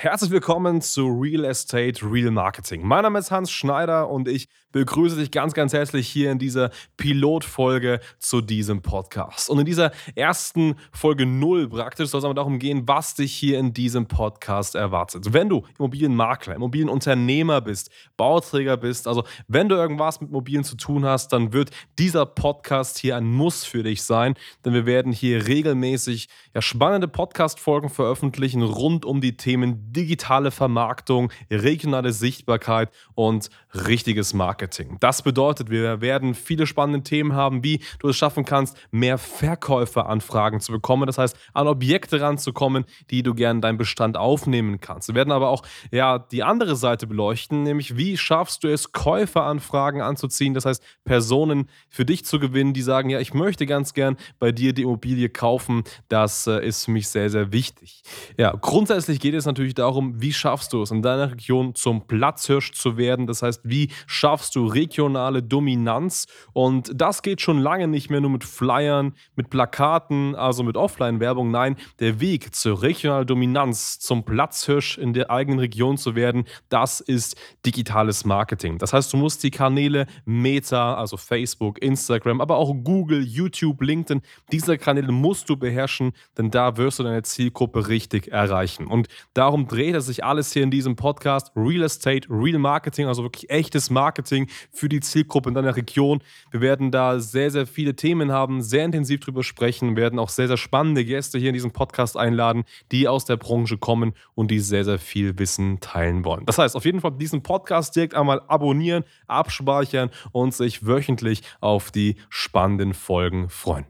Herzlich willkommen zu Real Estate Real Marketing. Mein Name ist Hans Schneider und ich begrüße dich ganz, ganz herzlich hier in dieser Pilotfolge zu diesem Podcast. Und in dieser ersten Folge 0 praktisch soll es aber darum gehen, was dich hier in diesem Podcast erwartet. Wenn du Immobilienmakler, Immobilienunternehmer bist, Bauträger bist, also wenn du irgendwas mit Immobilien zu tun hast, dann wird dieser Podcast hier ein Muss für dich sein, denn wir werden hier regelmäßig ja, spannende Podcast-Folgen veröffentlichen rund um die Themen digitale Vermarktung, regionale Sichtbarkeit und richtiges Marketing. Das bedeutet, wir werden viele spannende Themen haben, wie du es schaffen kannst, mehr Verkäuferanfragen zu bekommen. Das heißt, an Objekte ranzukommen, die du gerne in deinem Bestand aufnehmen kannst. Wir werden aber auch ja, die andere Seite beleuchten, nämlich wie schaffst du es, Käuferanfragen anzuziehen. Das heißt, Personen für dich zu gewinnen, die sagen, ja, ich möchte ganz gern bei dir die Immobilie kaufen. Das äh, ist für mich sehr, sehr wichtig. Ja, grundsätzlich geht es natürlich darum, wie schaffst du es, in deiner Region zum Platzhirsch zu werden. Das heißt, wie schaffst du regionale Dominanz? Und das geht schon lange nicht mehr nur mit Flyern, mit Plakaten, also mit Offline-Werbung. Nein, der Weg zur regionalen Dominanz, zum Platzhirsch in der eigenen Region zu werden, das ist digitales Marketing. Das heißt, du musst die Kanäle Meta, also Facebook, Instagram, aber auch Google, YouTube, LinkedIn, diese Kanäle musst du beherrschen, denn da wirst du deine Zielgruppe richtig erreichen. Und darum dreht es sich alles hier in diesem Podcast. Real Estate, Real Marketing, also wirklich echtes Marketing für die Zielgruppe in deiner Region. Wir werden da sehr, sehr viele Themen haben, sehr intensiv drüber sprechen, werden auch sehr, sehr spannende Gäste hier in diesem Podcast einladen, die aus der Branche kommen und die sehr, sehr viel Wissen teilen wollen. Das heißt, auf jeden Fall diesen Podcast direkt einmal abonnieren, abspeichern und sich wöchentlich auf die spannenden Folgen freuen.